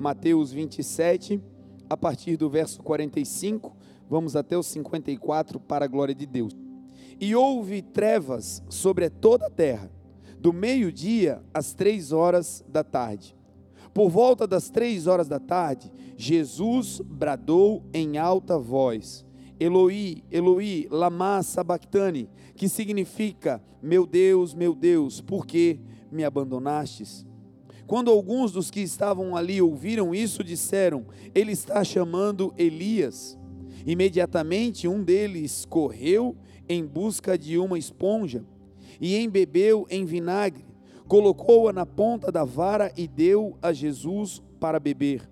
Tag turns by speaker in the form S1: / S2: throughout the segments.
S1: Mateus 27, a partir do verso 45, vamos até o 54, para a glória de Deus. E houve trevas sobre toda a terra, do meio-dia às três horas da tarde. Por volta das três horas da tarde, Jesus bradou em alta voz: Eloi, Eloi, lama sabachthani, que significa: Meu Deus, meu Deus, por que me abandonastes? Quando alguns dos que estavam ali ouviram isso, disseram: Ele está chamando Elias. Imediatamente um deles correu em busca de uma esponja e embebeu em vinagre, colocou-a na ponta da vara e deu a Jesus para beber.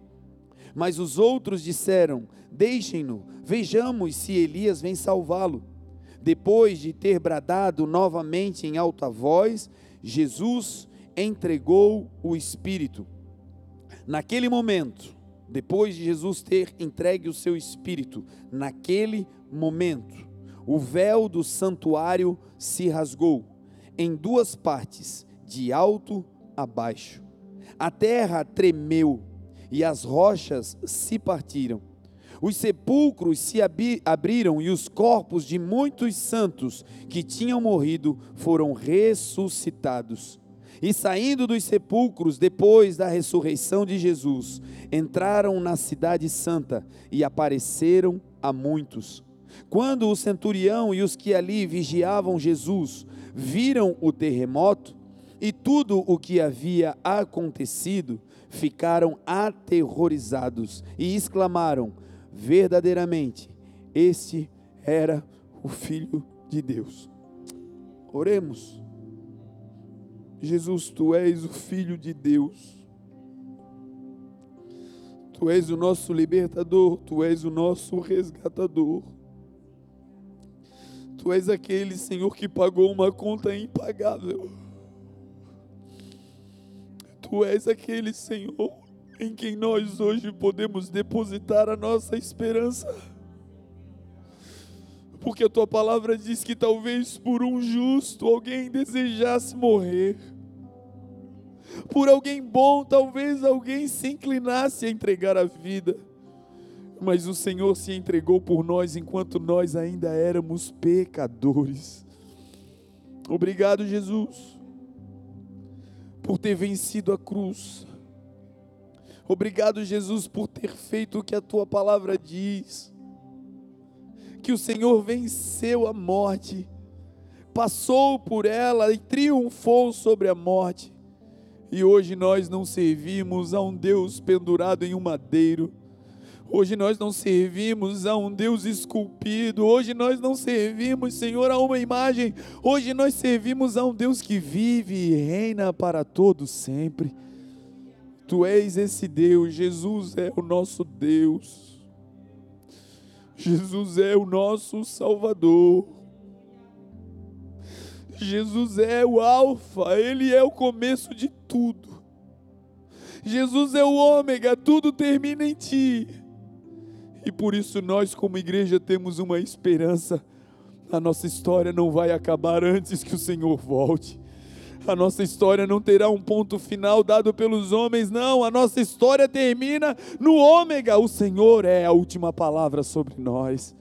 S1: Mas os outros disseram: Deixem-no, vejamos se Elias vem salvá-lo. Depois de ter bradado novamente em alta voz, Jesus entregou o Espírito. Naquele momento, depois de Jesus ter entregue o seu Espírito, naquele momento, o véu do santuário se rasgou em duas partes, de alto a baixo. A terra tremeu e as rochas se partiram. Os sepulcros se abriram e os corpos de muitos santos que tinham morrido foram ressuscitados. E saindo dos sepulcros depois da ressurreição de Jesus, entraram na Cidade Santa e apareceram a muitos. Quando o centurião e os que ali vigiavam Jesus viram o terremoto e tudo o que havia acontecido, ficaram aterrorizados e exclamaram: verdadeiramente, este era o Filho de Deus. Oremos. Jesus, tu és o Filho de Deus. Tu és o nosso libertador, tu és o nosso resgatador. Tu és aquele Senhor que pagou uma conta impagável. Tu és aquele Senhor em quem nós hoje podemos depositar a nossa esperança. Porque a tua palavra diz que talvez por um justo alguém desejasse morrer. Por alguém bom, talvez alguém se inclinasse a entregar a vida. Mas o Senhor se entregou por nós enquanto nós ainda éramos pecadores. Obrigado, Jesus, por ter vencido a cruz Obrigado, Jesus, por ter feito o que a tua palavra diz. Que o Senhor venceu a morte, passou por ela e triunfou sobre a morte. E hoje nós não servimos a um Deus pendurado em um madeiro. Hoje nós não servimos a um Deus esculpido. Hoje nós não servimos, Senhor, a uma imagem. Hoje nós servimos a um Deus que vive e reina para todos sempre. Tu és esse Deus, Jesus é o nosso Deus. Jesus é o nosso Salvador. Jesus é o Alfa, Ele é o começo de tudo. Jesus é o Ômega, tudo termina em Ti. E por isso nós, como igreja, temos uma esperança. A nossa história não vai acabar antes que o Senhor volte. A nossa história não terá um ponto final dado pelos homens, não. A nossa história termina no ômega. O Senhor é a última palavra sobre nós.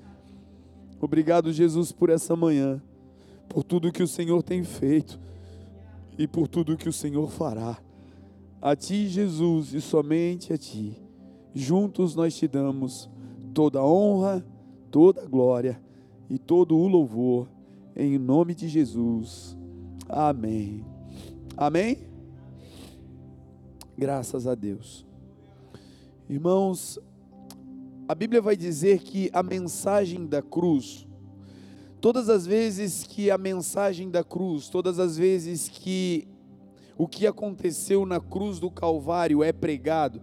S1: Obrigado, Jesus, por essa manhã, por tudo que o Senhor tem feito e por tudo que o Senhor fará. A Ti, Jesus, e somente a Ti. Juntos nós te damos toda a honra, toda a glória e todo o louvor, em nome de Jesus. Amém. Amém? Graças a Deus. Irmãos, a Bíblia vai dizer que a mensagem da cruz, todas as vezes que a mensagem da cruz, todas as vezes que o que aconteceu na cruz do Calvário é pregado,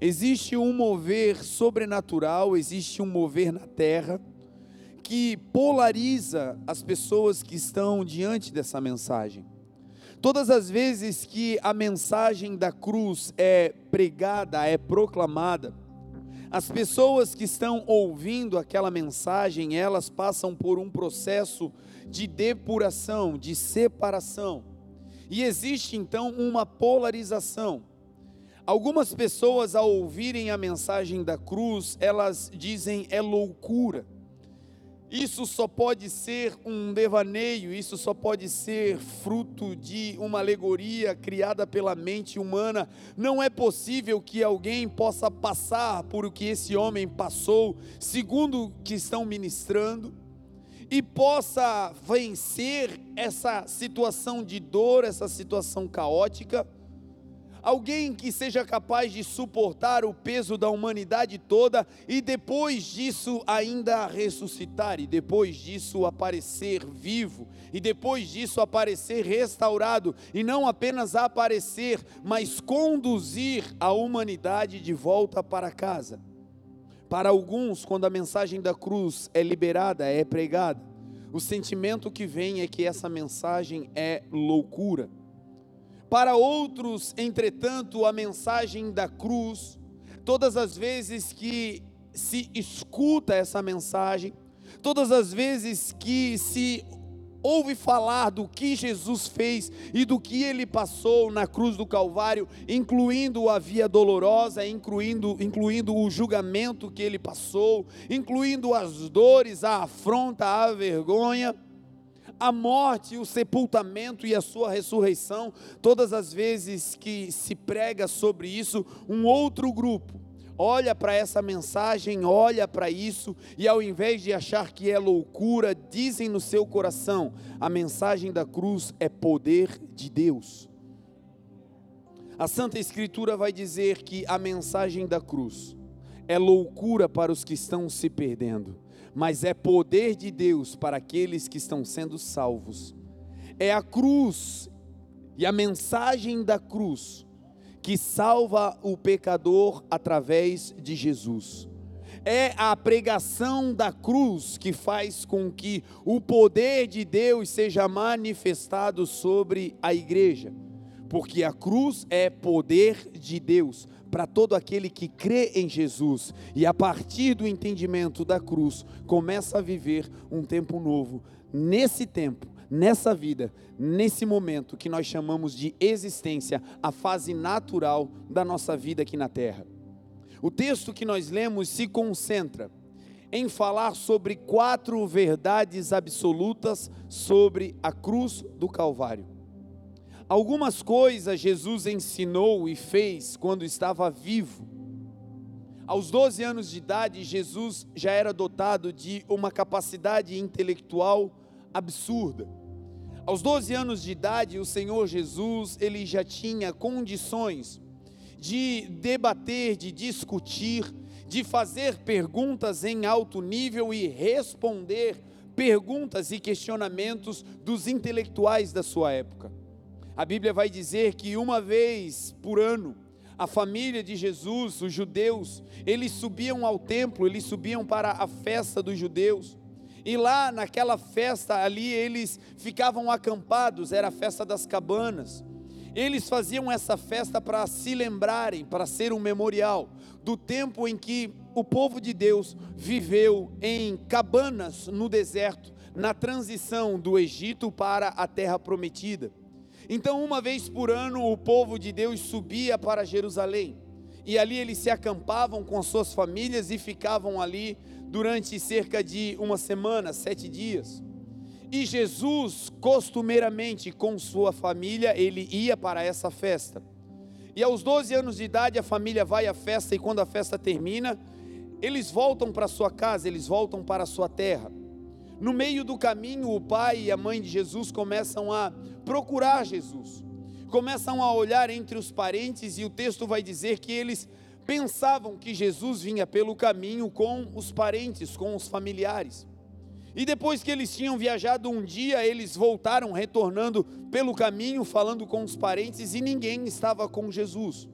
S1: existe um mover sobrenatural, existe um mover na terra que polariza as pessoas que estão diante dessa mensagem. Todas as vezes que a mensagem da cruz é pregada, é proclamada, as pessoas que estão ouvindo aquela mensagem, elas passam por um processo de depuração, de separação. E existe então uma polarização. Algumas pessoas, ao ouvirem a mensagem da cruz, elas dizem é loucura. Isso só pode ser um devaneio, isso só pode ser fruto de uma alegoria criada pela mente humana. Não é possível que alguém possa passar por o que esse homem passou, segundo o que estão ministrando, e possa vencer essa situação de dor, essa situação caótica alguém que seja capaz de suportar o peso da humanidade toda e depois disso ainda ressuscitar, e depois disso aparecer vivo, e depois disso aparecer restaurado, e não apenas aparecer, mas conduzir a humanidade de volta para casa. Para alguns, quando a mensagem da cruz é liberada, é pregada, o sentimento que vem é que essa mensagem é loucura para outros, entretanto, a mensagem da cruz, todas as vezes que se escuta essa mensagem, todas as vezes que se ouve falar do que Jesus fez e do que ele passou na cruz do Calvário, incluindo a via dolorosa, incluindo, incluindo o julgamento que ele passou, incluindo as dores, a afronta, a vergonha a morte, o sepultamento e a sua ressurreição, todas as vezes que se prega sobre isso, um outro grupo olha para essa mensagem, olha para isso e ao invés de achar que é loucura, dizem no seu coração: a mensagem da cruz é poder de Deus. A Santa Escritura vai dizer que a mensagem da cruz é loucura para os que estão se perdendo mas é poder de Deus para aqueles que estão sendo salvos. É a cruz e a mensagem da cruz que salva o pecador através de Jesus. É a pregação da cruz que faz com que o poder de Deus seja manifestado sobre a igreja, porque a cruz é poder de Deus para todo aquele que crê em Jesus e a partir do entendimento da cruz começa a viver um tempo novo. Nesse tempo, nessa vida, nesse momento que nós chamamos de existência, a fase natural da nossa vida aqui na terra. O texto que nós lemos se concentra em falar sobre quatro verdades absolutas sobre a cruz do Calvário. Algumas coisas Jesus ensinou e fez quando estava vivo. Aos 12 anos de idade, Jesus já era dotado de uma capacidade intelectual absurda. Aos 12 anos de idade, o Senhor Jesus, ele já tinha condições de debater, de discutir, de fazer perguntas em alto nível e responder perguntas e questionamentos dos intelectuais da sua época. A Bíblia vai dizer que uma vez por ano, a família de Jesus, os judeus, eles subiam ao templo, eles subiam para a festa dos judeus. E lá naquela festa ali eles ficavam acampados, era a festa das cabanas. Eles faziam essa festa para se lembrarem, para ser um memorial do tempo em que o povo de Deus viveu em cabanas no deserto, na transição do Egito para a terra prometida. Então, uma vez por ano, o povo de Deus subia para Jerusalém. E ali eles se acampavam com as suas famílias e ficavam ali durante cerca de uma semana, sete dias. E Jesus, costumeiramente com sua família, ele ia para essa festa. E aos 12 anos de idade, a família vai à festa, e quando a festa termina, eles voltam para sua casa, eles voltam para a sua terra. No meio do caminho, o pai e a mãe de Jesus começam a procurar Jesus, começam a olhar entre os parentes, e o texto vai dizer que eles pensavam que Jesus vinha pelo caminho com os parentes, com os familiares. E depois que eles tinham viajado um dia, eles voltaram retornando pelo caminho, falando com os parentes, e ninguém estava com Jesus.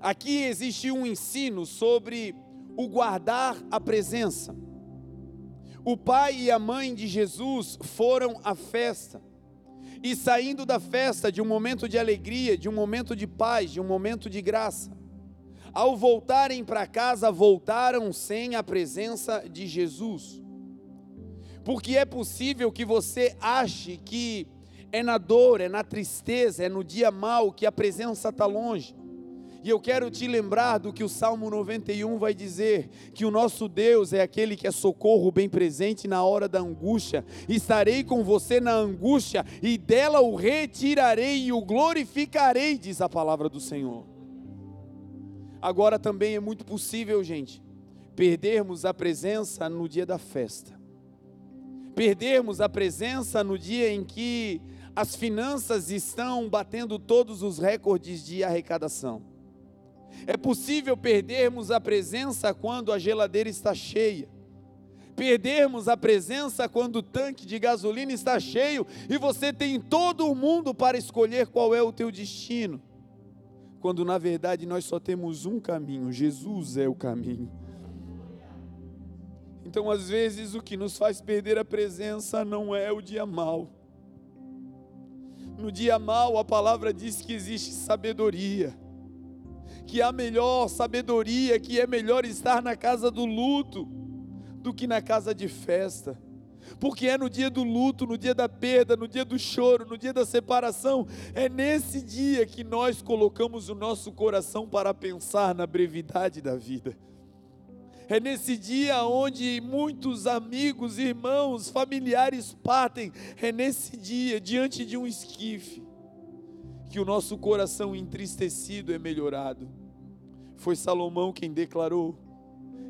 S1: Aqui existe um ensino sobre o guardar a presença. O pai e a mãe de Jesus foram à festa. E saindo da festa, de um momento de alegria, de um momento de paz, de um momento de graça, ao voltarem para casa, voltaram sem a presença de Jesus. Porque é possível que você ache que é na dor, é na tristeza, é no dia mal que a presença está longe. E eu quero te lembrar do que o Salmo 91 vai dizer: que o nosso Deus é aquele que é socorro bem presente na hora da angústia. Estarei com você na angústia e dela o retirarei e o glorificarei, diz a palavra do Senhor. Agora também é muito possível, gente, perdermos a presença no dia da festa, perdermos a presença no dia em que as finanças estão batendo todos os recordes de arrecadação é possível perdermos a presença quando a geladeira está cheia. Perdermos a presença quando o tanque de gasolina está cheio e você tem todo o mundo para escolher qual é o teu destino. Quando na verdade nós só temos um caminho, Jesus é o caminho. Então, às vezes, o que nos faz perder a presença não é o dia mal. No dia mal, a palavra diz que existe sabedoria que há melhor sabedoria, que é melhor estar na casa do luto do que na casa de festa. Porque é no dia do luto, no dia da perda, no dia do choro, no dia da separação, é nesse dia que nós colocamos o nosso coração para pensar na brevidade da vida. É nesse dia onde muitos amigos, irmãos, familiares partem. É nesse dia, diante de um esquife, que o nosso coração entristecido é melhorado. Foi Salomão quem declarou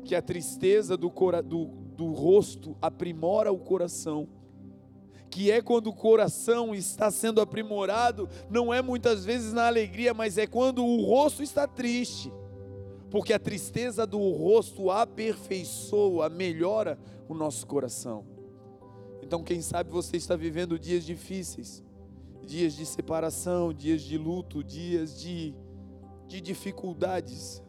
S1: que a tristeza do, do, do rosto aprimora o coração que é quando o coração está sendo aprimorado, não é muitas vezes na alegria, mas é quando o rosto está triste, porque a tristeza do rosto aperfeiçoa, melhora o nosso coração. Então, quem sabe você está vivendo dias difíceis, dias de separação, dias de luto, dias de, de dificuldades.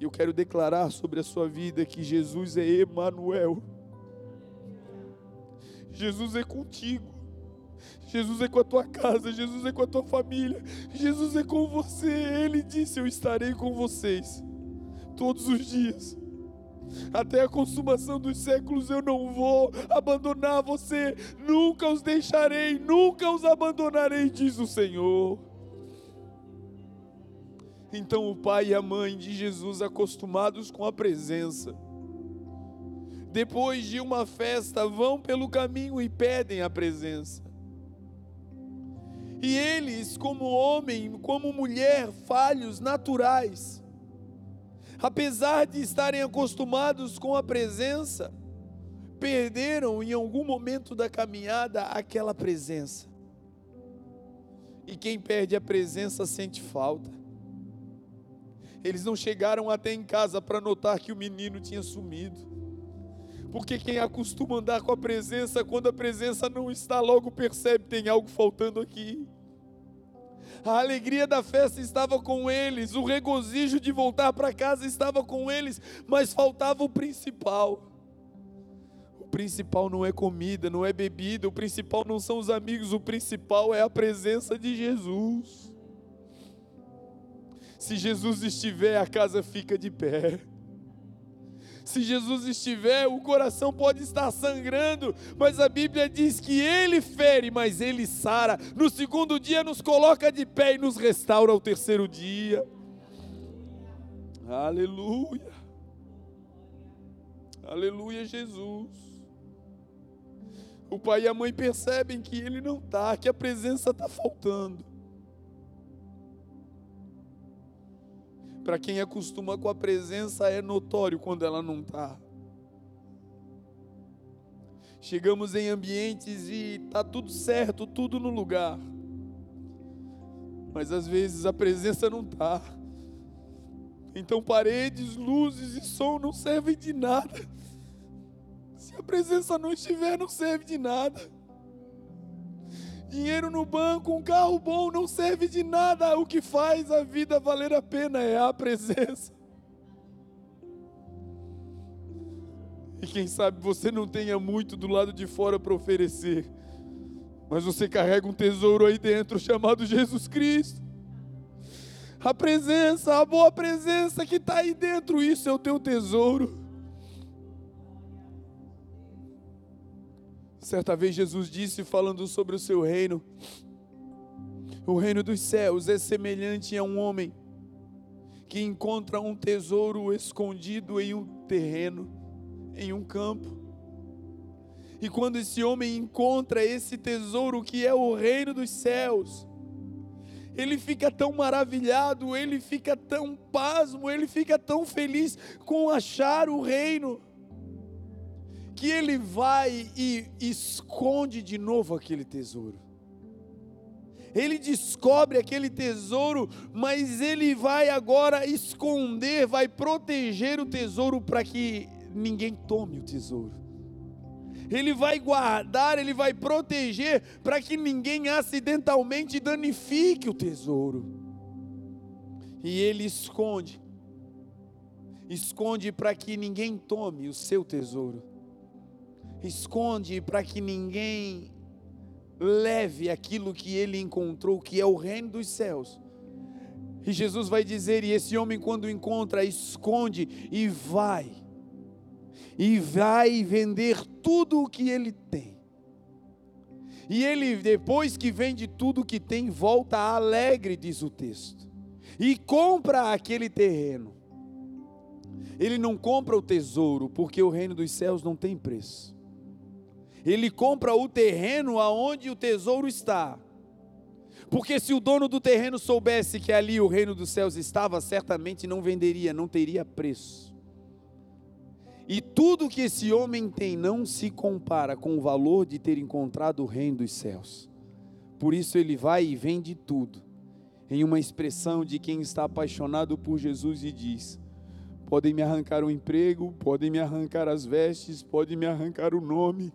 S1: Eu quero declarar sobre a sua vida que Jesus é Emanuel. Jesus é contigo. Jesus é com a tua casa, Jesus é com a tua família, Jesus é com você. Ele disse: Eu estarei com vocês todos os dias até a consumação dos séculos eu não vou abandonar você, nunca os deixarei, nunca os abandonarei, diz o Senhor. Então o pai e a mãe de Jesus, acostumados com a presença, depois de uma festa, vão pelo caminho e pedem a presença. E eles, como homem, como mulher, falhos, naturais, apesar de estarem acostumados com a presença, perderam em algum momento da caminhada aquela presença. E quem perde a presença sente falta. Eles não chegaram até em casa para notar que o menino tinha sumido. Porque quem acostuma andar com a presença, quando a presença não está, logo percebe tem algo faltando aqui a alegria da festa estava com eles, o regozijo de voltar para casa estava com eles, mas faltava o principal. O principal não é comida, não é bebida, o principal não são os amigos, o principal é a presença de Jesus. Se Jesus estiver, a casa fica de pé. Se Jesus estiver, o coração pode estar sangrando, mas a Bíblia diz que Ele fere, mas Ele sara. No segundo dia, nos coloca de pé e nos restaura ao terceiro dia. Aleluia. Aleluia, Jesus. O pai e a mãe percebem que ele não está, que a presença está faltando. Para quem acostuma com a presença, é notório quando ela não está. Chegamos em ambientes e está tudo certo, tudo no lugar. Mas às vezes a presença não está. Então paredes, luzes e som não servem de nada. Se a presença não estiver, não serve de nada. Dinheiro no banco, um carro bom não serve de nada. O que faz a vida valer a pena é a presença. E quem sabe você não tenha muito do lado de fora para oferecer, mas você carrega um tesouro aí dentro chamado Jesus Cristo. A presença, a boa presença que está aí dentro, isso é o teu tesouro. Certa vez Jesus disse, falando sobre o seu reino: O reino dos céus é semelhante a um homem que encontra um tesouro escondido em um terreno, em um campo. E quando esse homem encontra esse tesouro que é o reino dos céus, ele fica tão maravilhado, ele fica tão pasmo, ele fica tão feliz com achar o reino, que ele vai e esconde de novo aquele tesouro. Ele descobre aquele tesouro, mas ele vai agora esconder, vai proteger o tesouro para que ninguém tome o tesouro ele vai guardar, ele vai proteger para que ninguém acidentalmente danifique o tesouro. E ele esconde, esconde para que ninguém tome o seu tesouro, esconde para que ninguém leve aquilo que ele encontrou, que é o reino dos céus. E Jesus vai dizer: e esse homem, quando encontra, esconde e vai e vai vender tudo o que ele tem. E ele, depois que vende tudo o que tem, volta alegre, diz o texto, e compra aquele terreno. Ele não compra o tesouro, porque o reino dos céus não tem preço. Ele compra o terreno aonde o tesouro está. Porque se o dono do terreno soubesse que ali o reino dos céus estava, certamente não venderia, não teria preço. E tudo que esse homem tem não se compara com o valor de ter encontrado o reino dos céus. Por isso ele vai e vende tudo, em uma expressão de quem está apaixonado por Jesus e diz: podem me arrancar o emprego, podem me arrancar as vestes, podem me arrancar o nome,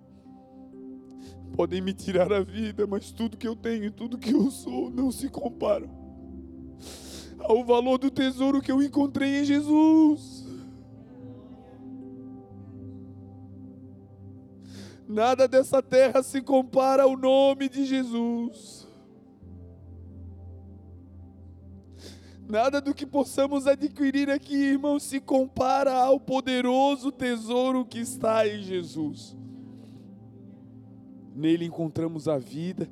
S1: podem me tirar a vida, mas tudo que eu tenho e tudo que eu sou não se compara ao valor do tesouro que eu encontrei em Jesus. Nada dessa terra se compara ao nome de Jesus. Nada do que possamos adquirir aqui, irmãos, se compara ao poderoso tesouro que está em Jesus. Nele encontramos a vida,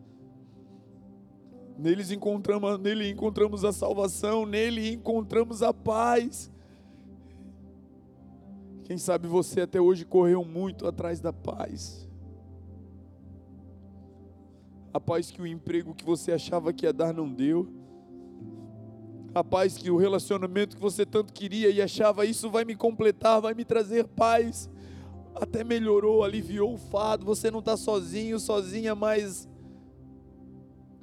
S1: nele encontramos, nele encontramos a salvação, nele encontramos a paz. Quem sabe você até hoje correu muito atrás da paz. A paz que o emprego que você achava que ia dar não deu, a paz que o relacionamento que você tanto queria e achava isso vai me completar, vai me trazer paz, até melhorou, aliviou o fado, você não está sozinho, sozinha, mas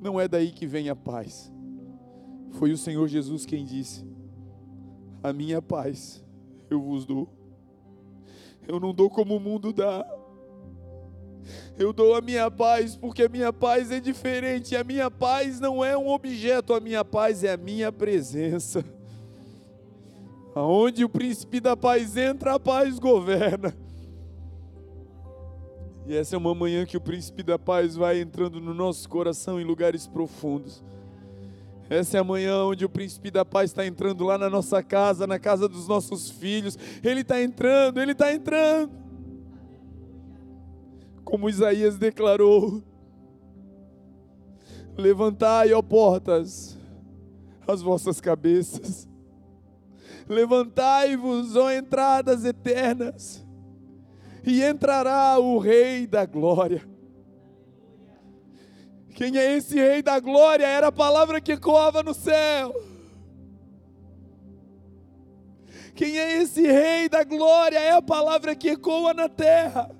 S1: não é daí que vem a paz. Foi o Senhor Jesus quem disse: A minha paz eu vos dou. Eu não dou como o mundo dá. Eu dou a minha paz porque a minha paz é diferente. A minha paz não é um objeto, a minha paz é a minha presença. Aonde o príncipe da paz entra, a paz governa. E essa é uma manhã que o príncipe da paz vai entrando no nosso coração em lugares profundos. Essa é a manhã onde o príncipe da paz está entrando lá na nossa casa, na casa dos nossos filhos. Ele está entrando, ele está entrando como Isaías declarou: Levantai, ó portas, as vossas cabeças, levantai-vos, ó entradas eternas, e entrará o Rei da Glória. Quem é esse Rei da Glória? Era a palavra que ecoava no céu. Quem é esse Rei da Glória? É a palavra que ecoa na terra.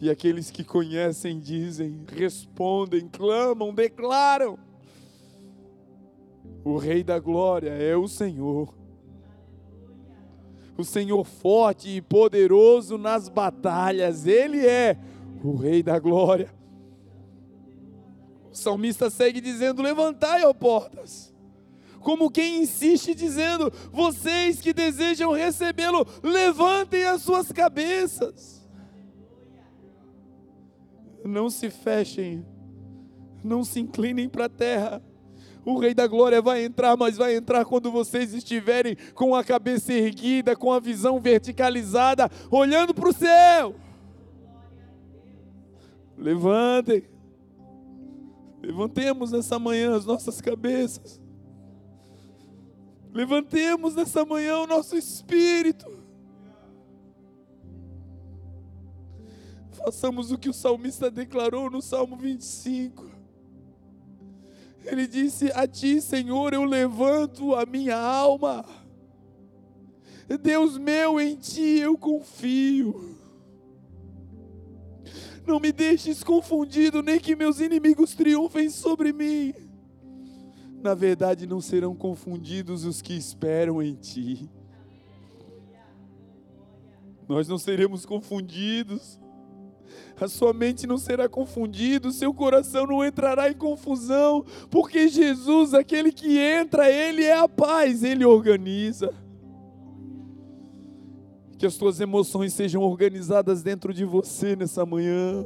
S1: E aqueles que conhecem dizem, respondem, clamam, declaram: O Rei da Glória é o Senhor. O Senhor forte e poderoso nas batalhas, Ele é o Rei da Glória. O salmista segue dizendo: Levantai, ó portas como quem insiste dizendo: vocês que desejam recebê-lo, levantem as suas cabeças não se fechem, não se inclinem para a terra. O Rei da Glória vai entrar, mas vai entrar quando vocês estiverem com a cabeça erguida, com a visão verticalizada, olhando para o céu. Levantem, levantemos nessa manhã as nossas cabeças. Levantemos nessa manhã o nosso espírito. Façamos o que o salmista declarou no Salmo 25. Ele disse: A ti, Senhor, eu levanto a minha alma. Deus meu, em ti eu confio. Não me deixes confundido, nem que meus inimigos triunfem sobre mim. Na verdade, não serão confundidos os que esperam em ti. Nós não seremos confundidos. A sua mente não será confundida, o seu coração não entrará em confusão, porque Jesus, aquele que entra, ele é a paz, ele organiza. Que as tuas emoções sejam organizadas dentro de você nessa manhã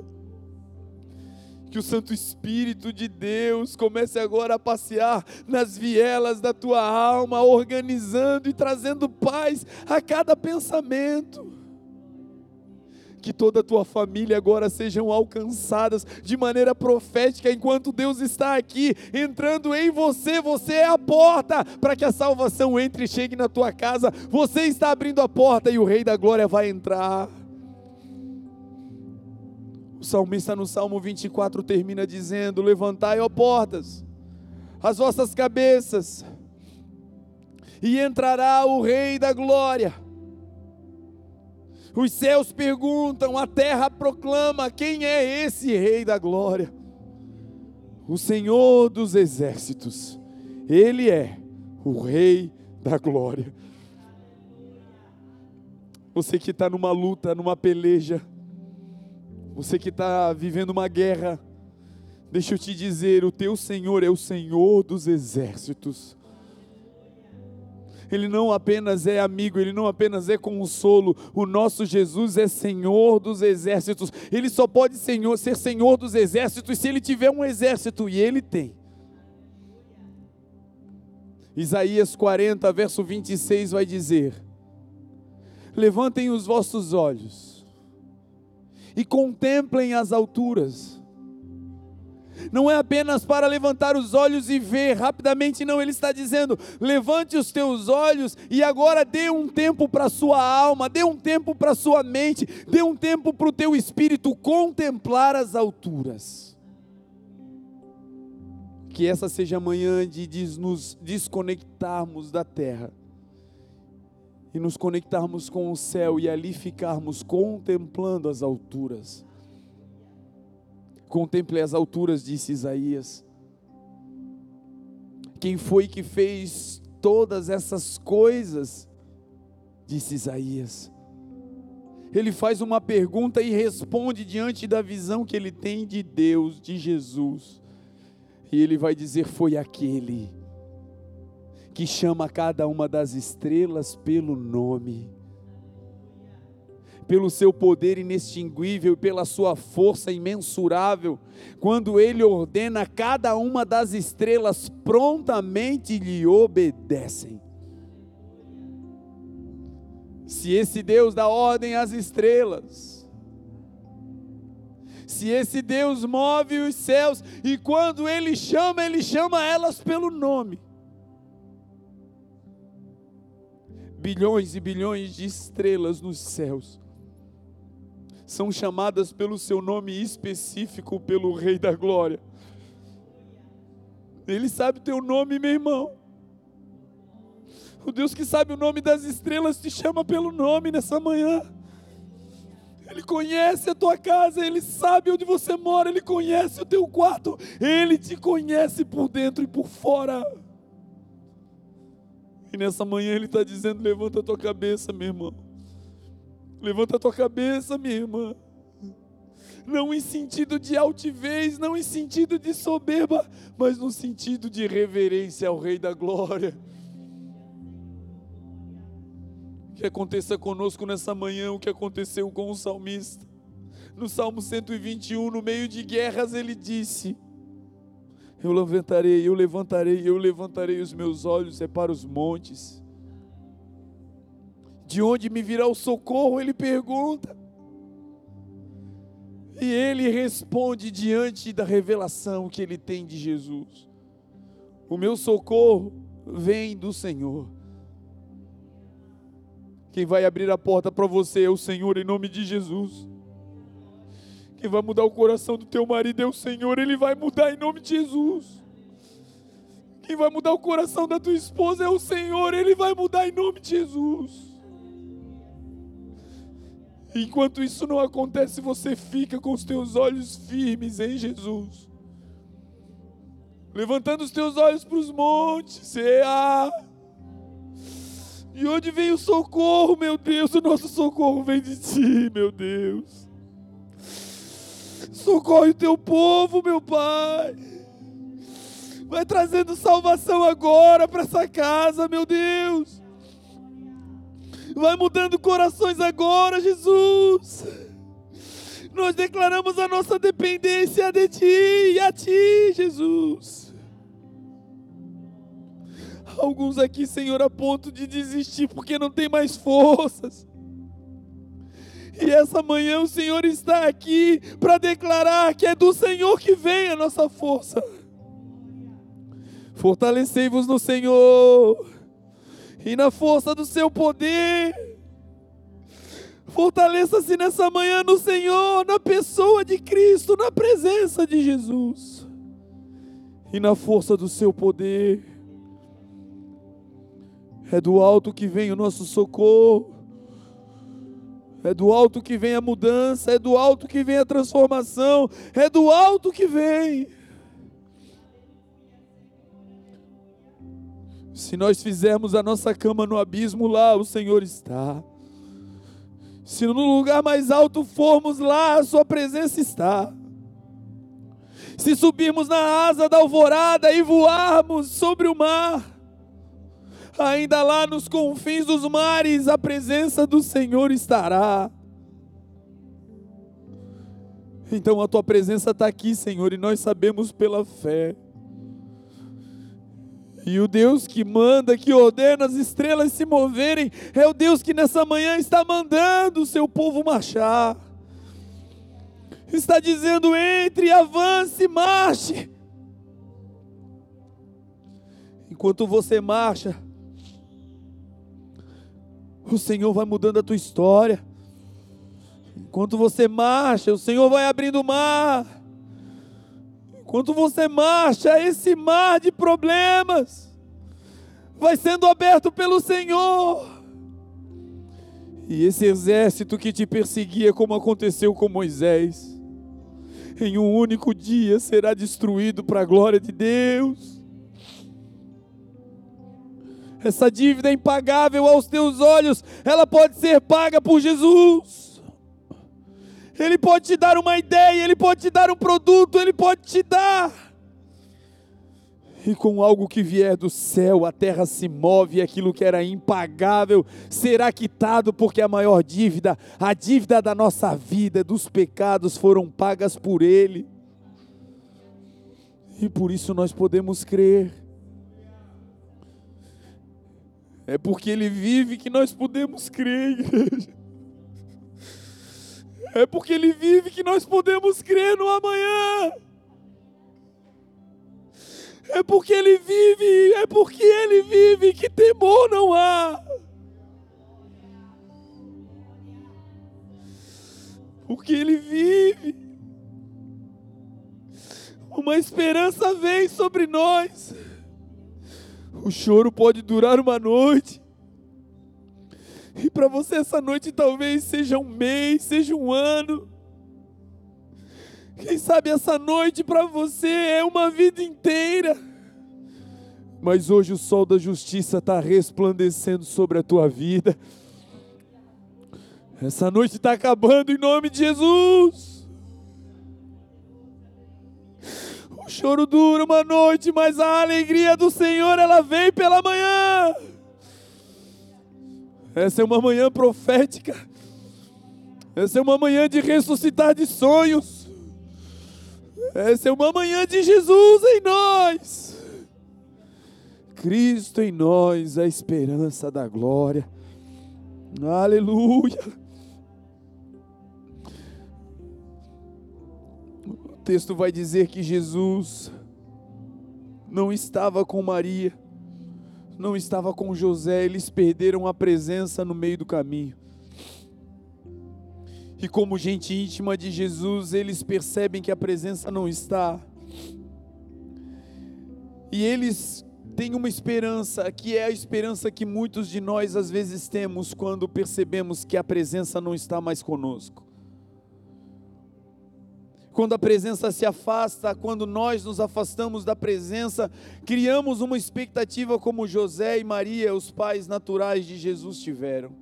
S1: que o Santo Espírito de Deus comece agora a passear nas vielas da tua alma, organizando e trazendo paz a cada pensamento. Que toda a tua família agora sejam alcançadas de maneira profética, enquanto Deus está aqui entrando em você, você é a porta para que a salvação entre e chegue na tua casa. Você está abrindo a porta e o Rei da Glória vai entrar. O salmista no Salmo 24 termina dizendo: Levantai, ó portas, as vossas cabeças, e entrará o Rei da Glória. Os céus perguntam, a terra proclama: quem é esse Rei da Glória? O Senhor dos Exércitos, Ele é o Rei da Glória. Você que está numa luta, numa peleja, você que está vivendo uma guerra, deixa eu te dizer: o teu Senhor é o Senhor dos exércitos. Ele não apenas é amigo, ele não apenas é consolo. O nosso Jesus é Senhor dos exércitos. Ele só pode senhor, ser Senhor dos exércitos se ele tiver um exército, e ele tem. Isaías 40, verso 26 vai dizer: Levantem os vossos olhos e contemplem as alturas. Não é apenas para levantar os olhos e ver rapidamente, não, ele está dizendo: levante os teus olhos e agora dê um tempo para a sua alma, dê um tempo para a sua mente, dê um tempo para o teu espírito contemplar as alturas. Que essa seja a manhã de nos desconectarmos da terra e nos conectarmos com o céu e ali ficarmos contemplando as alturas. Contemple as alturas, disse Isaías. Quem foi que fez todas essas coisas? Disse Isaías. Ele faz uma pergunta e responde diante da visão que ele tem de Deus, de Jesus. E ele vai dizer: Foi aquele que chama cada uma das estrelas pelo nome, pelo seu poder inextinguível, pela sua força imensurável, quando ele ordena cada uma das estrelas, prontamente lhe obedecem. Se esse Deus dá ordem às estrelas, se esse Deus move os céus, e quando ele chama, ele chama elas pelo nome. bilhões e bilhões de estrelas nos céus são chamadas pelo seu nome específico, pelo Rei da Glória. Ele sabe teu nome, meu irmão. O Deus que sabe o nome das estrelas te chama pelo nome nessa manhã. Ele conhece a tua casa, Ele sabe onde você mora, Ele conhece o teu quarto, Ele te conhece por dentro e por fora. E nessa manhã Ele está dizendo: levanta a tua cabeça, meu irmão. Levanta a tua cabeça, minha irmã. Não em sentido de altivez, não em sentido de soberba, mas no sentido de reverência ao Rei da Glória. Que aconteça conosco nessa manhã o que aconteceu com o salmista. No Salmo 121, no meio de guerras, ele disse: eu levantarei, eu levantarei, eu levantarei os meus olhos é para os montes. De onde me virá o socorro? Ele pergunta. E ele responde diante da revelação que ele tem de Jesus: O meu socorro vem do Senhor. Quem vai abrir a porta para você é o Senhor em nome de Jesus. Quem vai mudar o coração do teu marido é o Senhor, ele vai mudar em nome de Jesus. Quem vai mudar o coração da tua esposa é o Senhor, ele vai mudar em nome de Jesus. Enquanto isso não acontece, você fica com os teus olhos firmes em Jesus. Levantando os teus olhos para os montes, ah, de onde vem o socorro, meu Deus? O nosso socorro vem de ti, meu Deus. Socorre o teu povo, meu Pai. Vai trazendo salvação agora para essa casa, meu Deus. Vai mudando corações agora, Jesus. Nós declaramos a nossa dependência de Ti e a Ti, Jesus. Alguns aqui, Senhor, a ponto de desistir porque não tem mais forças. E essa manhã o Senhor está aqui para declarar que é do Senhor que vem a nossa força. Fortalecei-vos no Senhor e na força do seu poder. Fortaleça-se nessa manhã no Senhor, na pessoa de Cristo, na presença de Jesus e na força do seu poder. É do alto que vem o nosso socorro. É do alto que vem a mudança, é do alto que vem a transformação, é do alto que vem. Se nós fizermos a nossa cama no abismo, lá o Senhor está. Se no lugar mais alto formos, lá a Sua presença está. Se subirmos na asa da alvorada e voarmos sobre o mar, ainda lá nos confins dos mares, a presença do Senhor estará. Então a tua presença está aqui, Senhor, e nós sabemos pela fé. E o Deus que manda, que ordena as estrelas se moverem, é o Deus que nessa manhã está mandando o seu povo marchar. Está dizendo: entre, avance, marche. Enquanto você marcha, o Senhor vai mudando a tua história. Enquanto você marcha, o Senhor vai abrindo o mar. Enquanto você marcha, esse mar de problemas vai sendo aberto pelo Senhor. E esse exército que te perseguia, como aconteceu com Moisés, em um único dia será destruído para a glória de Deus essa dívida é impagável aos teus olhos, ela pode ser paga por Jesus. Ele pode te dar uma ideia, ele pode te dar um produto, ele pode te dar. E com algo que vier do céu, a terra se move, e aquilo que era impagável será quitado, porque a maior dívida, a dívida da nossa vida, dos pecados, foram pagas por Ele. E por isso nós podemos crer. É porque Ele vive que nós podemos crer, igreja. É porque Ele vive que nós podemos crer no amanhã. É porque Ele vive, é porque Ele vive que temor não há. Porque Ele vive. Uma esperança vem sobre nós. O choro pode durar uma noite. E para você essa noite talvez seja um mês, seja um ano. Quem sabe essa noite para você é uma vida inteira. Mas hoje o sol da justiça está resplandecendo sobre a tua vida. Essa noite está acabando em nome de Jesus. O choro dura uma noite, mas a alegria do Senhor ela vem pela manhã. Essa é uma manhã profética. Essa é uma manhã de ressuscitar de sonhos. Essa é uma manhã de Jesus em nós. Cristo em nós, a esperança da glória. Aleluia. texto vai dizer que Jesus não estava com Maria, não estava com José, eles perderam a presença no meio do caminho. E como gente íntima de Jesus, eles percebem que a presença não está. E eles têm uma esperança, que é a esperança que muitos de nós às vezes temos quando percebemos que a presença não está mais conosco. Quando a presença se afasta, quando nós nos afastamos da presença, criamos uma expectativa como José e Maria, os pais naturais de Jesus, tiveram.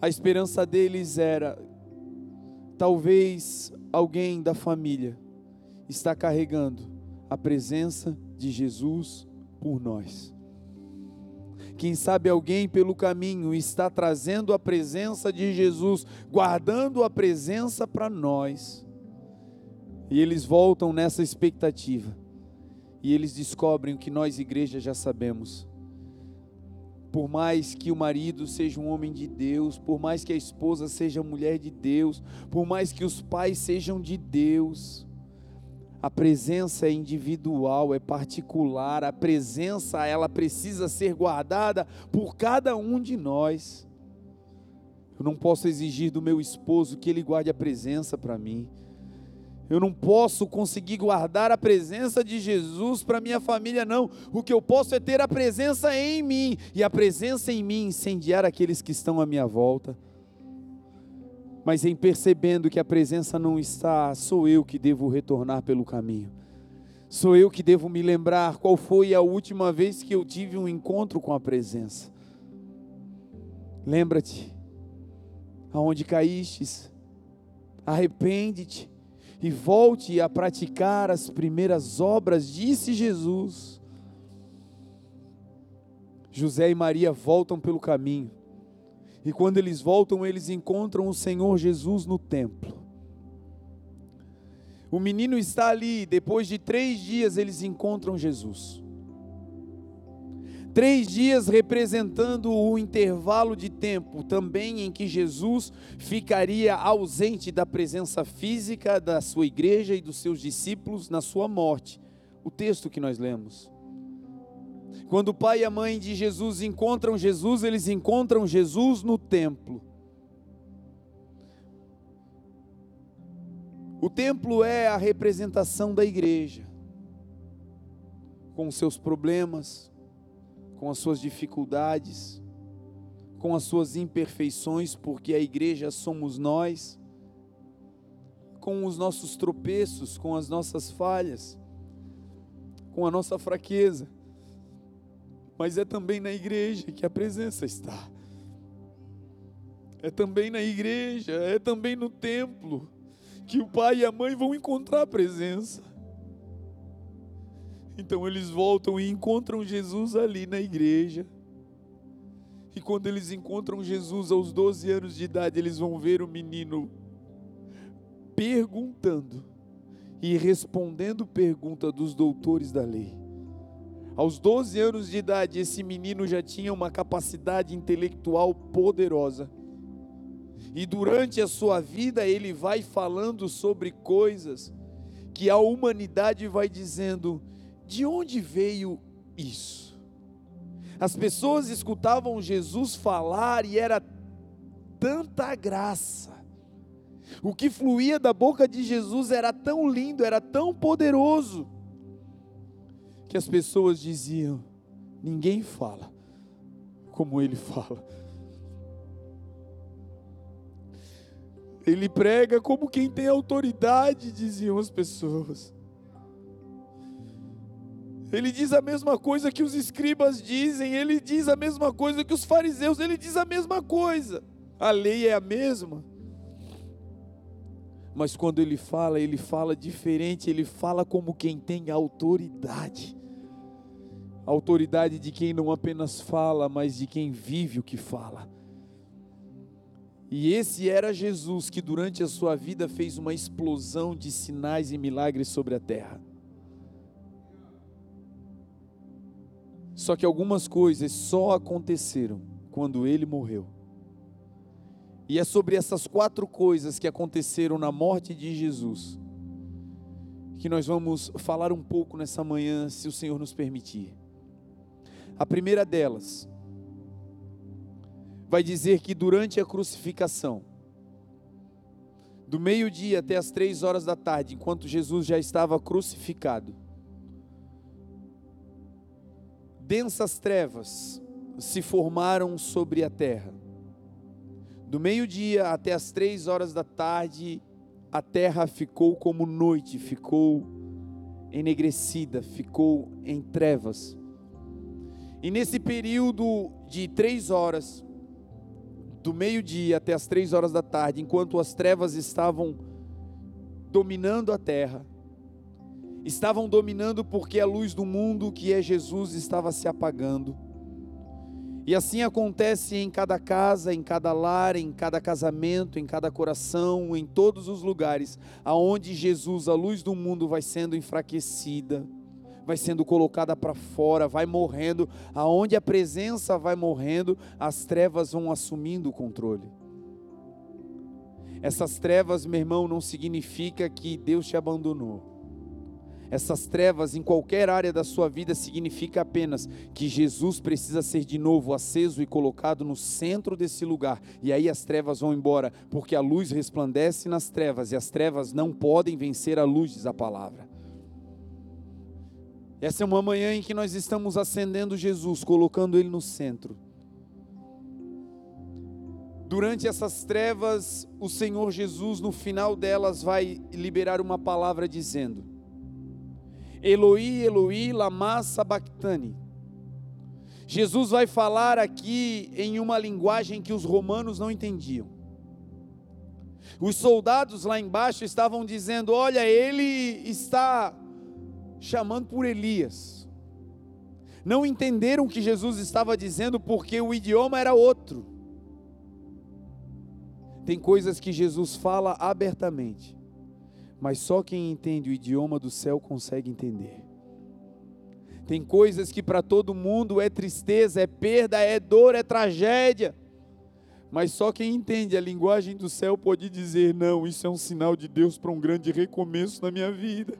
S1: A esperança deles era: talvez alguém da família está carregando a presença de Jesus por nós. Quem sabe alguém pelo caminho está trazendo a presença de Jesus, guardando a presença para nós. E eles voltam nessa expectativa. E eles descobrem o que nós, igreja, já sabemos. Por mais que o marido seja um homem de Deus, por mais que a esposa seja mulher de Deus, por mais que os pais sejam de Deus, a presença é individual, é particular, a presença ela precisa ser guardada por cada um de nós. Eu não posso exigir do meu esposo que ele guarde a presença para mim. Eu não posso conseguir guardar a presença de Jesus para minha família, não. O que eu posso é ter a presença em mim e a presença em mim incendiar aqueles que estão à minha volta mas em percebendo que a presença não está, sou eu que devo retornar pelo caminho. Sou eu que devo me lembrar qual foi a última vez que eu tive um encontro com a presença. Lembra-te, aonde caístes, arrepende-te e volte a praticar as primeiras obras, disse Jesus. José e Maria voltam pelo caminho. E quando eles voltam, eles encontram o Senhor Jesus no templo. O menino está ali, depois de três dias eles encontram Jesus. Três dias representando o intervalo de tempo também em que Jesus ficaria ausente da presença física da sua igreja e dos seus discípulos na sua morte. O texto que nós lemos. Quando o pai e a mãe de Jesus encontram Jesus, eles encontram Jesus no templo. O templo é a representação da igreja, com os seus problemas, com as suas dificuldades, com as suas imperfeições, porque a igreja somos nós, com os nossos tropeços, com as nossas falhas, com a nossa fraqueza mas é também na igreja que a presença está. É também na igreja, é também no templo que o pai e a mãe vão encontrar a presença. Então eles voltam e encontram Jesus ali na igreja. E quando eles encontram Jesus aos 12 anos de idade, eles vão ver o menino perguntando e respondendo pergunta dos doutores da lei. Aos 12 anos de idade, esse menino já tinha uma capacidade intelectual poderosa. E durante a sua vida, ele vai falando sobre coisas que a humanidade vai dizendo: de onde veio isso? As pessoas escutavam Jesus falar e era tanta graça. O que fluía da boca de Jesus era tão lindo, era tão poderoso que as pessoas diziam: ninguém fala como ele fala. Ele prega como quem tem autoridade, diziam as pessoas. Ele diz a mesma coisa que os escribas dizem, ele diz a mesma coisa que os fariseus, ele diz a mesma coisa. A lei é a mesma mas quando ele fala, ele fala diferente, ele fala como quem tem autoridade. A autoridade de quem não apenas fala, mas de quem vive o que fala. E esse era Jesus que durante a sua vida fez uma explosão de sinais e milagres sobre a terra. Só que algumas coisas só aconteceram quando ele morreu. E é sobre essas quatro coisas que aconteceram na morte de Jesus que nós vamos falar um pouco nessa manhã, se o Senhor nos permitir. A primeira delas vai dizer que durante a crucificação, do meio-dia até as três horas da tarde, enquanto Jesus já estava crucificado, densas trevas se formaram sobre a terra. Do meio-dia até as três horas da tarde, a terra ficou como noite, ficou enegrecida, ficou em trevas. E nesse período de três horas, do meio-dia até as três horas da tarde, enquanto as trevas estavam dominando a terra, estavam dominando porque a luz do mundo, que é Jesus, estava se apagando. E assim acontece em cada casa, em cada lar, em cada casamento, em cada coração, em todos os lugares aonde Jesus, a luz do mundo, vai sendo enfraquecida, vai sendo colocada para fora, vai morrendo, aonde a presença vai morrendo, as trevas vão assumindo o controle. Essas trevas, meu irmão, não significa que Deus te abandonou essas trevas em qualquer área da sua vida significa apenas que Jesus precisa ser de novo aceso e colocado no centro desse lugar. E aí as trevas vão embora, porque a luz resplandece nas trevas e as trevas não podem vencer a luz, diz a palavra. Essa é uma manhã em que nós estamos acendendo Jesus, colocando ele no centro. Durante essas trevas, o Senhor Jesus, no final delas, vai liberar uma palavra dizendo: Eloi, Eloi, lama sabachthani. Jesus vai falar aqui em uma linguagem que os romanos não entendiam. Os soldados lá embaixo estavam dizendo: Olha, ele está chamando por Elias. Não entenderam o que Jesus estava dizendo porque o idioma era outro. Tem coisas que Jesus fala abertamente mas só quem entende o idioma do céu consegue entender. Tem coisas que para todo mundo é tristeza, é perda, é dor, é tragédia. Mas só quem entende a linguagem do céu pode dizer: não, isso é um sinal de Deus para um grande recomeço na minha vida.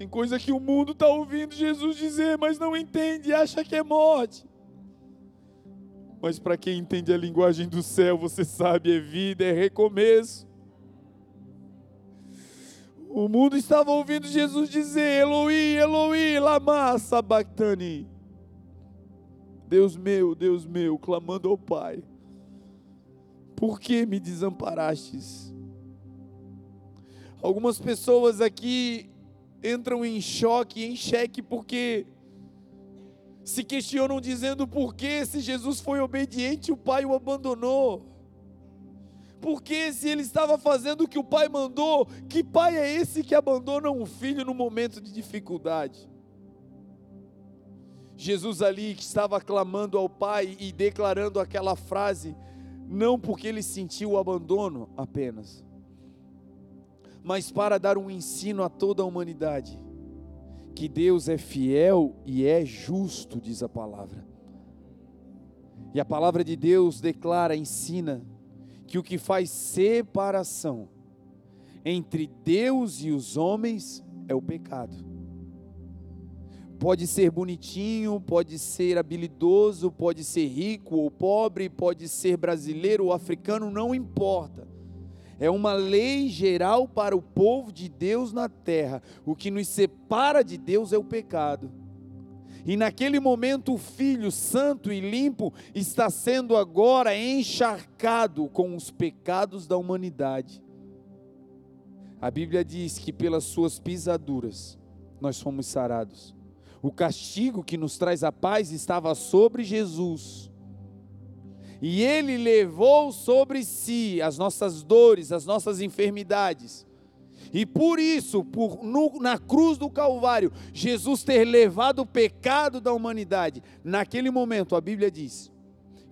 S1: Tem coisa que o mundo está ouvindo Jesus dizer, mas não entende, acha que é morte. Mas para quem entende a linguagem do céu, você sabe, é vida, é recomeço. O mundo estava ouvindo Jesus dizer: Eloi, Eloi, lama sabachthani. Deus meu, Deus meu, clamando ao Pai, por que me desamparastes? Algumas pessoas aqui entram em choque, em xeque, porque se questionam dizendo por que, se Jesus foi obediente, o Pai o abandonou. Porque se ele estava fazendo o que o pai mandou, que pai é esse que abandona um filho no momento de dificuldade? Jesus ali que estava clamando ao pai e declarando aquela frase, não porque ele sentiu o abandono apenas, mas para dar um ensino a toda a humanidade, que Deus é fiel e é justo, diz a palavra. E a palavra de Deus declara, ensina, que o que faz separação entre Deus e os homens é o pecado. Pode ser bonitinho, pode ser habilidoso, pode ser rico ou pobre, pode ser brasileiro ou africano, não importa. É uma lei geral para o povo de Deus na terra. O que nos separa de Deus é o pecado. E naquele momento o filho santo e limpo está sendo agora encharcado com os pecados da humanidade. A Bíblia diz que pelas suas pisaduras nós fomos sarados. O castigo que nos traz a paz estava sobre Jesus. E ele levou sobre si as nossas dores, as nossas enfermidades. E por isso, por, no, na cruz do Calvário, Jesus ter levado o pecado da humanidade, naquele momento a Bíblia diz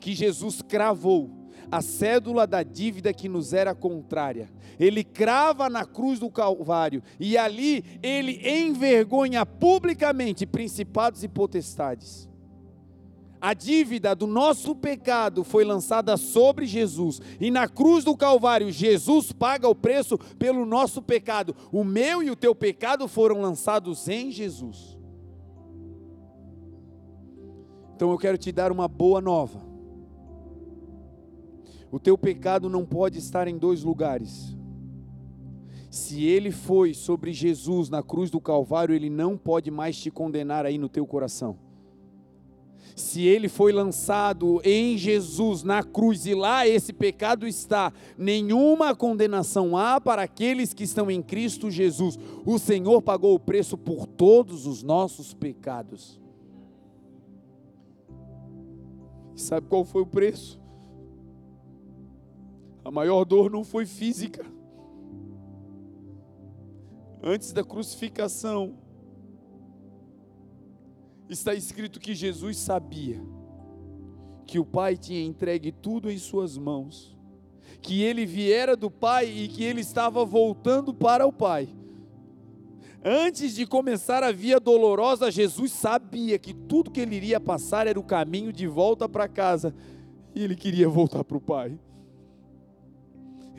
S1: que Jesus cravou a cédula da dívida que nos era contrária. Ele crava na cruz do Calvário e ali ele envergonha publicamente principados e potestades. A dívida do nosso pecado foi lançada sobre Jesus, e na cruz do Calvário, Jesus paga o preço pelo nosso pecado. O meu e o teu pecado foram lançados em Jesus. Então eu quero te dar uma boa nova. O teu pecado não pode estar em dois lugares. Se ele foi sobre Jesus na cruz do Calvário, ele não pode mais te condenar aí no teu coração se ele foi lançado em Jesus na cruz e lá esse pecado está, nenhuma condenação há para aqueles que estão em Cristo Jesus. O Senhor pagou o preço por todos os nossos pecados. Sabe qual foi o preço? A maior dor não foi física. Antes da crucificação, está escrito que Jesus sabia que o Pai tinha entregue tudo em suas mãos, que ele viera do Pai e que ele estava voltando para o Pai. Antes de começar a via dolorosa, Jesus sabia que tudo que ele iria passar era o caminho de volta para casa e ele queria voltar para o Pai.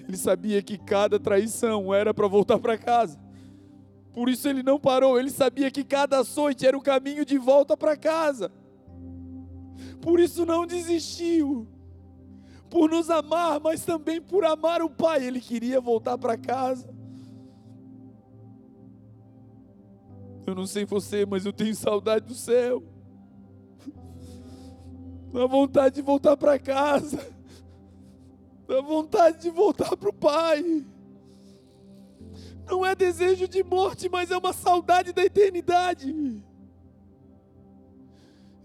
S1: Ele sabia que cada traição era para voltar para casa. Por isso ele não parou, ele sabia que cada açoite era o caminho de volta para casa. Por isso não desistiu. Por nos amar, mas também por amar o Pai, ele queria voltar para casa. Eu não sei você, mas eu tenho saudade do céu. Dá vontade de voltar para casa. Dá vontade de voltar para o Pai. Não é desejo de morte, mas é uma saudade da eternidade.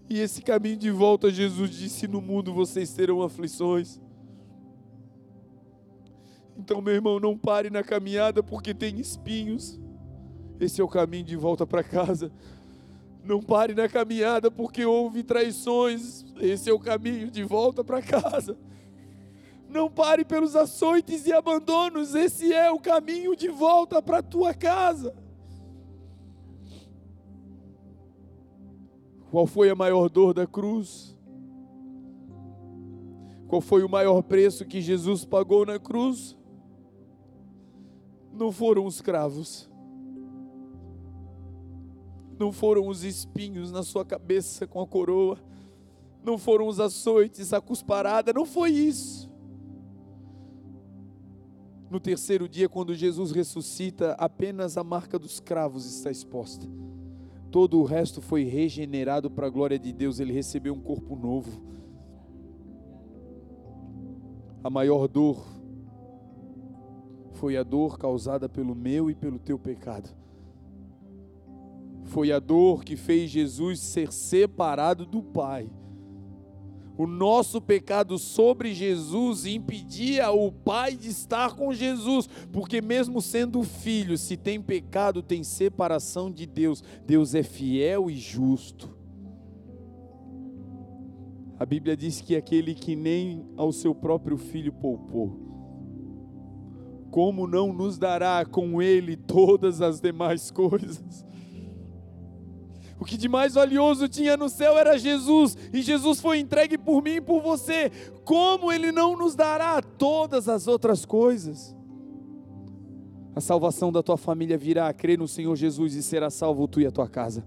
S1: E esse caminho de volta, Jesus disse: No mundo vocês terão aflições. Então, meu irmão, não pare na caminhada porque tem espinhos. Esse é o caminho de volta para casa. Não pare na caminhada porque houve traições. Esse é o caminho de volta para casa. Não pare pelos açoites e abandonos, esse é o caminho de volta para a tua casa. Qual foi a maior dor da cruz? Qual foi o maior preço que Jesus pagou na cruz? Não foram os cravos, não foram os espinhos na sua cabeça com a coroa, não foram os açoites, a cusparada, não foi isso. No terceiro dia, quando Jesus ressuscita, apenas a marca dos cravos está exposta. Todo o resto foi regenerado para a glória de Deus, ele recebeu um corpo novo. A maior dor foi a dor causada pelo meu e pelo teu pecado. Foi a dor que fez Jesus ser separado do Pai o nosso pecado sobre Jesus impedia o Pai de estar com Jesus, porque mesmo sendo filho, se tem pecado, tem separação de Deus. Deus é fiel e justo. A Bíblia diz que aquele que nem ao seu próprio filho poupou, como não nos dará com ele todas as demais coisas? O que de mais valioso tinha no céu era Jesus, e Jesus foi entregue por mim e por você. Como Ele não nos dará todas as outras coisas? A salvação da tua família virá, crer no Senhor Jesus e será salvo tu e a tua casa.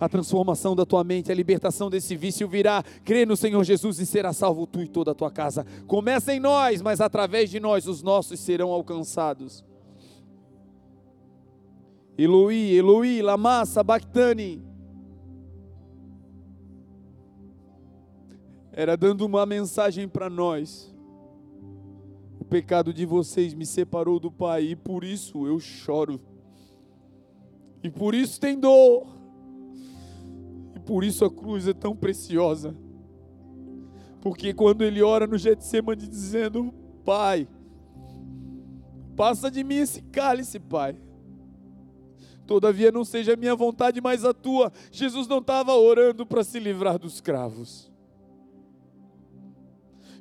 S1: A transformação da tua mente, a libertação desse vício virá, crer no Senhor Jesus e será salvo tu e toda a tua casa. Começa em nós, mas através de nós os nossos serão alcançados. Eloi, Eloi, lama sabachthani. Era dando uma mensagem para nós. O pecado de vocês me separou do Pai e por isso eu choro. E por isso tem dor. E por isso a cruz é tão preciosa. Porque quando ele ora no Getsemane dizendo: Pai, passa de mim esse cálice, Pai. Todavia não seja a minha vontade, mas a tua. Jesus não estava orando para se livrar dos cravos.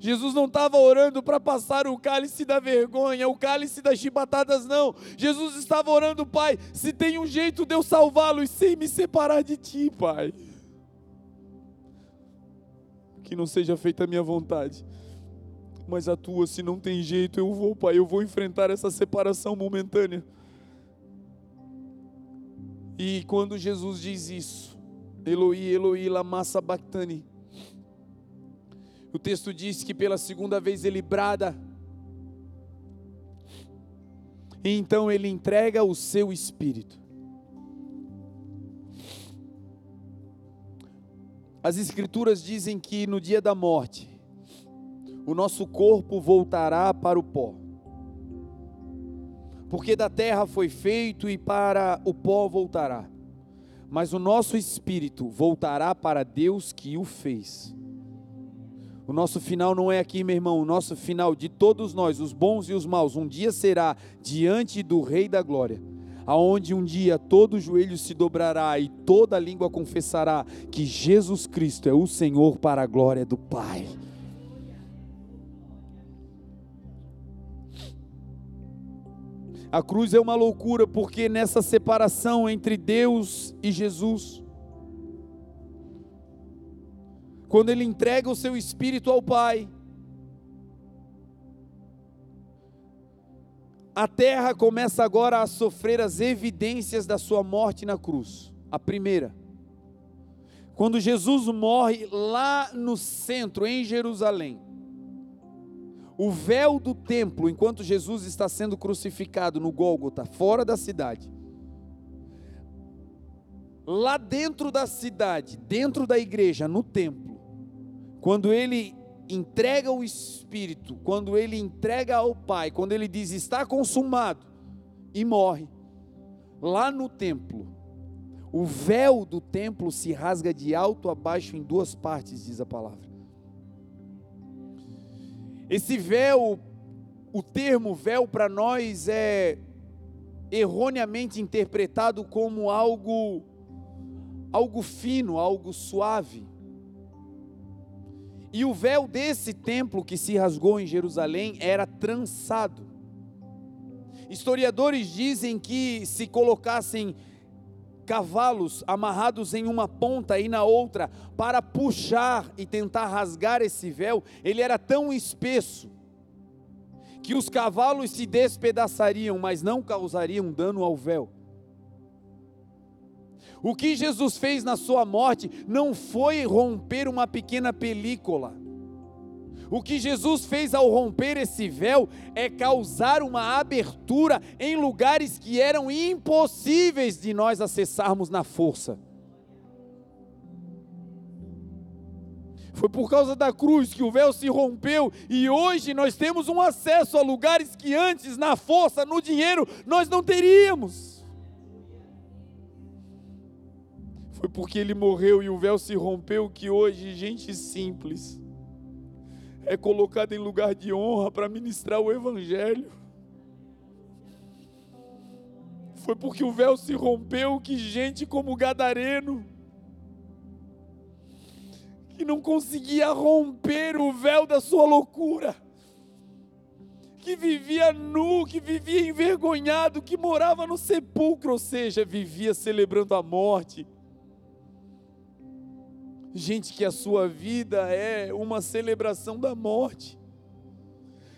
S1: Jesus não estava orando para passar o cálice da vergonha, o cálice das chibatadas, não. Jesus estava orando, Pai, se tem um jeito de eu salvá-los sem me separar de Ti, Pai. Que não seja feita a minha vontade, mas a Tua, se não tem jeito, eu vou, Pai, eu vou enfrentar essa separação momentânea. E quando Jesus diz isso, Eloi, Eloi, lama sabachthani. O texto diz que pela segunda vez ele brada. E então ele entrega o seu espírito. As escrituras dizem que no dia da morte, o nosso corpo voltará para o pó. Porque da terra foi feito e para o pó voltará. Mas o nosso espírito voltará para Deus que o fez. O nosso final não é aqui, meu irmão. O nosso final de todos nós, os bons e os maus, um dia será diante do Rei da Glória, aonde um dia todo joelho se dobrará e toda língua confessará que Jesus Cristo é o Senhor para a glória do Pai. A cruz é uma loucura porque nessa separação entre Deus e Jesus, quando ele entrega o seu espírito ao Pai, a terra começa agora a sofrer as evidências da sua morte na cruz. A primeira, quando Jesus morre lá no centro, em Jerusalém, o véu do templo, enquanto Jesus está sendo crucificado no Gólgota, fora da cidade, lá dentro da cidade, dentro da igreja, no templo, quando ele entrega o Espírito, quando ele entrega ao Pai, quando ele diz está consumado e morre, lá no templo, o véu do templo se rasga de alto a baixo em duas partes, diz a palavra. Esse véu, o termo véu para nós é erroneamente interpretado como algo algo fino, algo suave. E o véu desse templo que se rasgou em Jerusalém era trançado. Historiadores dizem que se colocassem cavalos amarrados em uma ponta e na outra para puxar e tentar rasgar esse véu, ele era tão espesso que os cavalos se despedaçariam, mas não causariam dano ao véu. O que Jesus fez na sua morte não foi romper uma pequena película. O que Jesus fez ao romper esse véu é causar uma abertura em lugares que eram impossíveis de nós acessarmos na força. Foi por causa da cruz que o véu se rompeu e hoje nós temos um acesso a lugares que antes, na força, no dinheiro, nós não teríamos. Foi porque ele morreu e o véu se rompeu que hoje gente simples é colocado em lugar de honra para ministrar o Evangelho. Foi porque o véu se rompeu que gente como Gadareno, que não conseguia romper o véu da sua loucura, que vivia nu, que vivia envergonhado, que morava no sepulcro, ou seja, vivia celebrando a morte, gente que a sua vida é uma celebração da morte,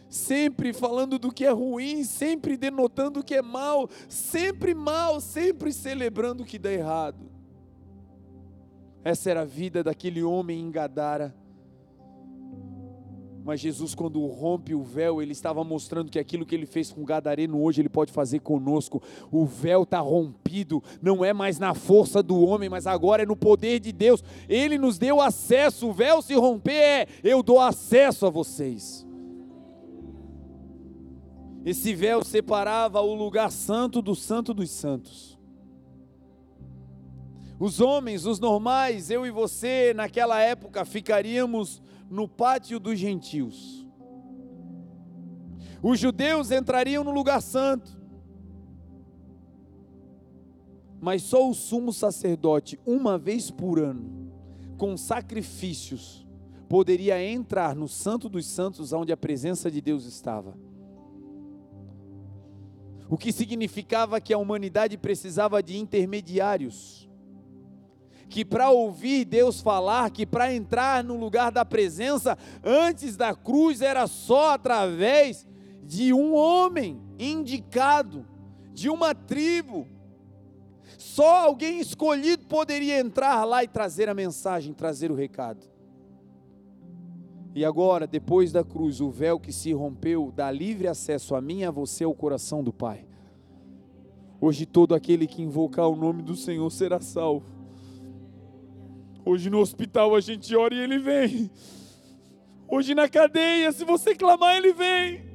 S1: sempre falando do que é ruim, sempre denotando o que é mal, sempre mal, sempre celebrando o que dá errado. Essa era a vida daquele homem em Gadara mas Jesus, quando rompe o véu, ele estava mostrando que aquilo que ele fez com o Gadareno hoje, ele pode fazer conosco. O véu está rompido, não é mais na força do homem, mas agora é no poder de Deus. Ele nos deu acesso. O véu se romper é: eu dou acesso a vocês. Esse véu separava o lugar santo do santo dos santos. Os homens, os normais, eu e você, naquela época, ficaríamos no pátio dos gentios. Os judeus entrariam no lugar santo, mas só o sumo sacerdote, uma vez por ano, com sacrifícios, poderia entrar no Santo dos Santos, onde a presença de Deus estava. O que significava que a humanidade precisava de intermediários que para ouvir Deus falar, que para entrar no lugar da presença antes da cruz era só através de um homem indicado, de uma tribo. Só alguém escolhido poderia entrar lá e trazer a mensagem, trazer o recado. E agora, depois da cruz, o véu que se rompeu dá livre acesso a mim e a você ao coração do Pai. Hoje todo aquele que invocar o nome do Senhor será salvo. Hoje no hospital a gente ora e ele vem. Hoje na cadeia, se você clamar, ele vem.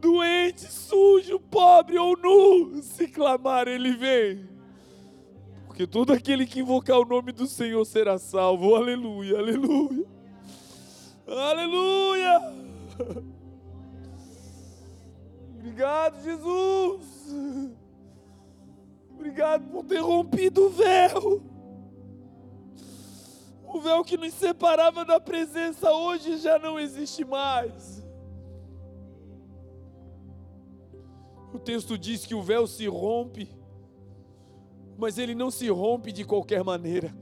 S1: Doente, sujo, pobre ou nu, se clamar, ele vem. Porque todo aquele que invocar o nome do Senhor será salvo. Aleluia, aleluia. Aleluia. Obrigado, Jesus. Obrigado por ter rompido o véu. O véu que nos separava da presença hoje já não existe mais. O texto diz que o véu se rompe mas ele não se rompe de qualquer maneira.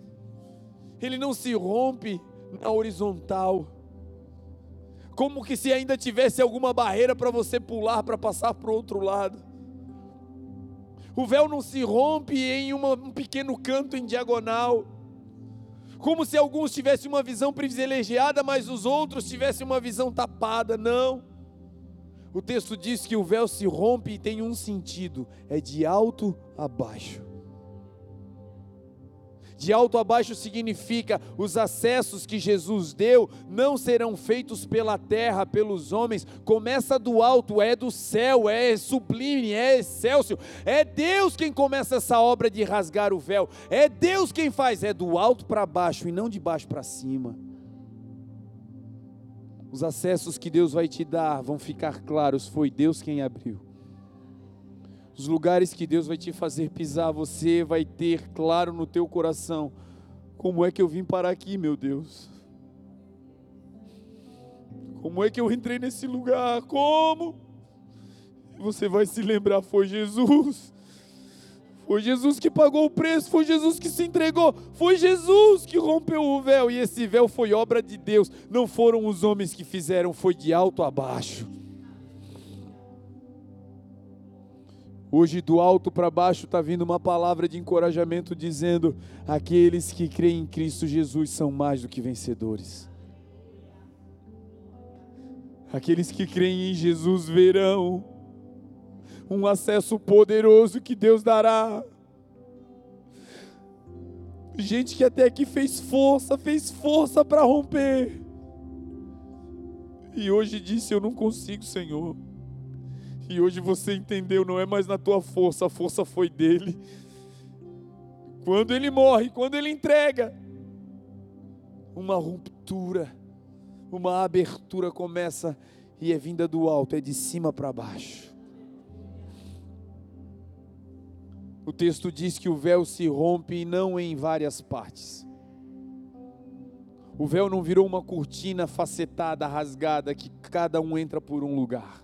S1: Ele não se rompe na horizontal. Como que se ainda tivesse alguma barreira para você pular para passar para o outro lado. O véu não se rompe em uma, um pequeno canto em diagonal. Como se alguns tivessem uma visão privilegiada, mas os outros tivessem uma visão tapada. Não. O texto diz que o véu se rompe e tem um sentido: é de alto a baixo. De alto a baixo significa os acessos que Jesus deu não serão feitos pela terra, pelos homens. Começa do alto, é do céu, é sublime, é excelso. É Deus quem começa essa obra de rasgar o véu. É Deus quem faz, é do alto para baixo e não de baixo para cima. Os acessos que Deus vai te dar vão ficar claros, foi Deus quem abriu. Os lugares que Deus vai te fazer pisar, você vai ter claro no teu coração: como é que eu vim parar aqui, meu Deus? Como é que eu entrei nesse lugar? Como? Você vai se lembrar: foi Jesus. Foi Jesus que pagou o preço, foi Jesus que se entregou, foi Jesus que rompeu o véu, e esse véu foi obra de Deus, não foram os homens que fizeram, foi de alto a baixo. Hoje, do alto para baixo, está vindo uma palavra de encorajamento dizendo: aqueles que creem em Cristo Jesus são mais do que vencedores. Aqueles que creem em Jesus verão um acesso poderoso que Deus dará. Gente que até aqui fez força, fez força para romper. E hoje disse: Eu não consigo, Senhor. E hoje você entendeu, não é mais na tua força, a força foi dele. Quando ele morre, quando ele entrega, uma ruptura, uma abertura começa e é vinda do alto, é de cima para baixo. O texto diz que o véu se rompe e não em várias partes. O véu não virou uma cortina facetada, rasgada, que cada um entra por um lugar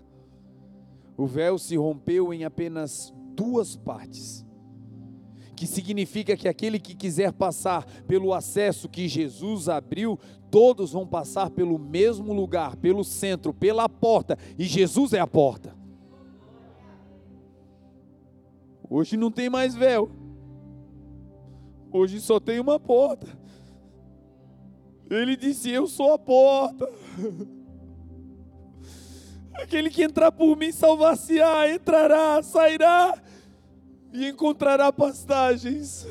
S1: o véu se rompeu em apenas duas partes. Que significa que aquele que quiser passar pelo acesso que Jesus abriu, todos vão passar pelo mesmo lugar, pelo centro, pela porta, e Jesus é a porta. Hoje não tem mais véu. Hoje só tem uma porta. Ele disse: Eu sou a porta. Aquele que entrar por mim salvar-se-á, entrará, sairá e encontrará pastagens.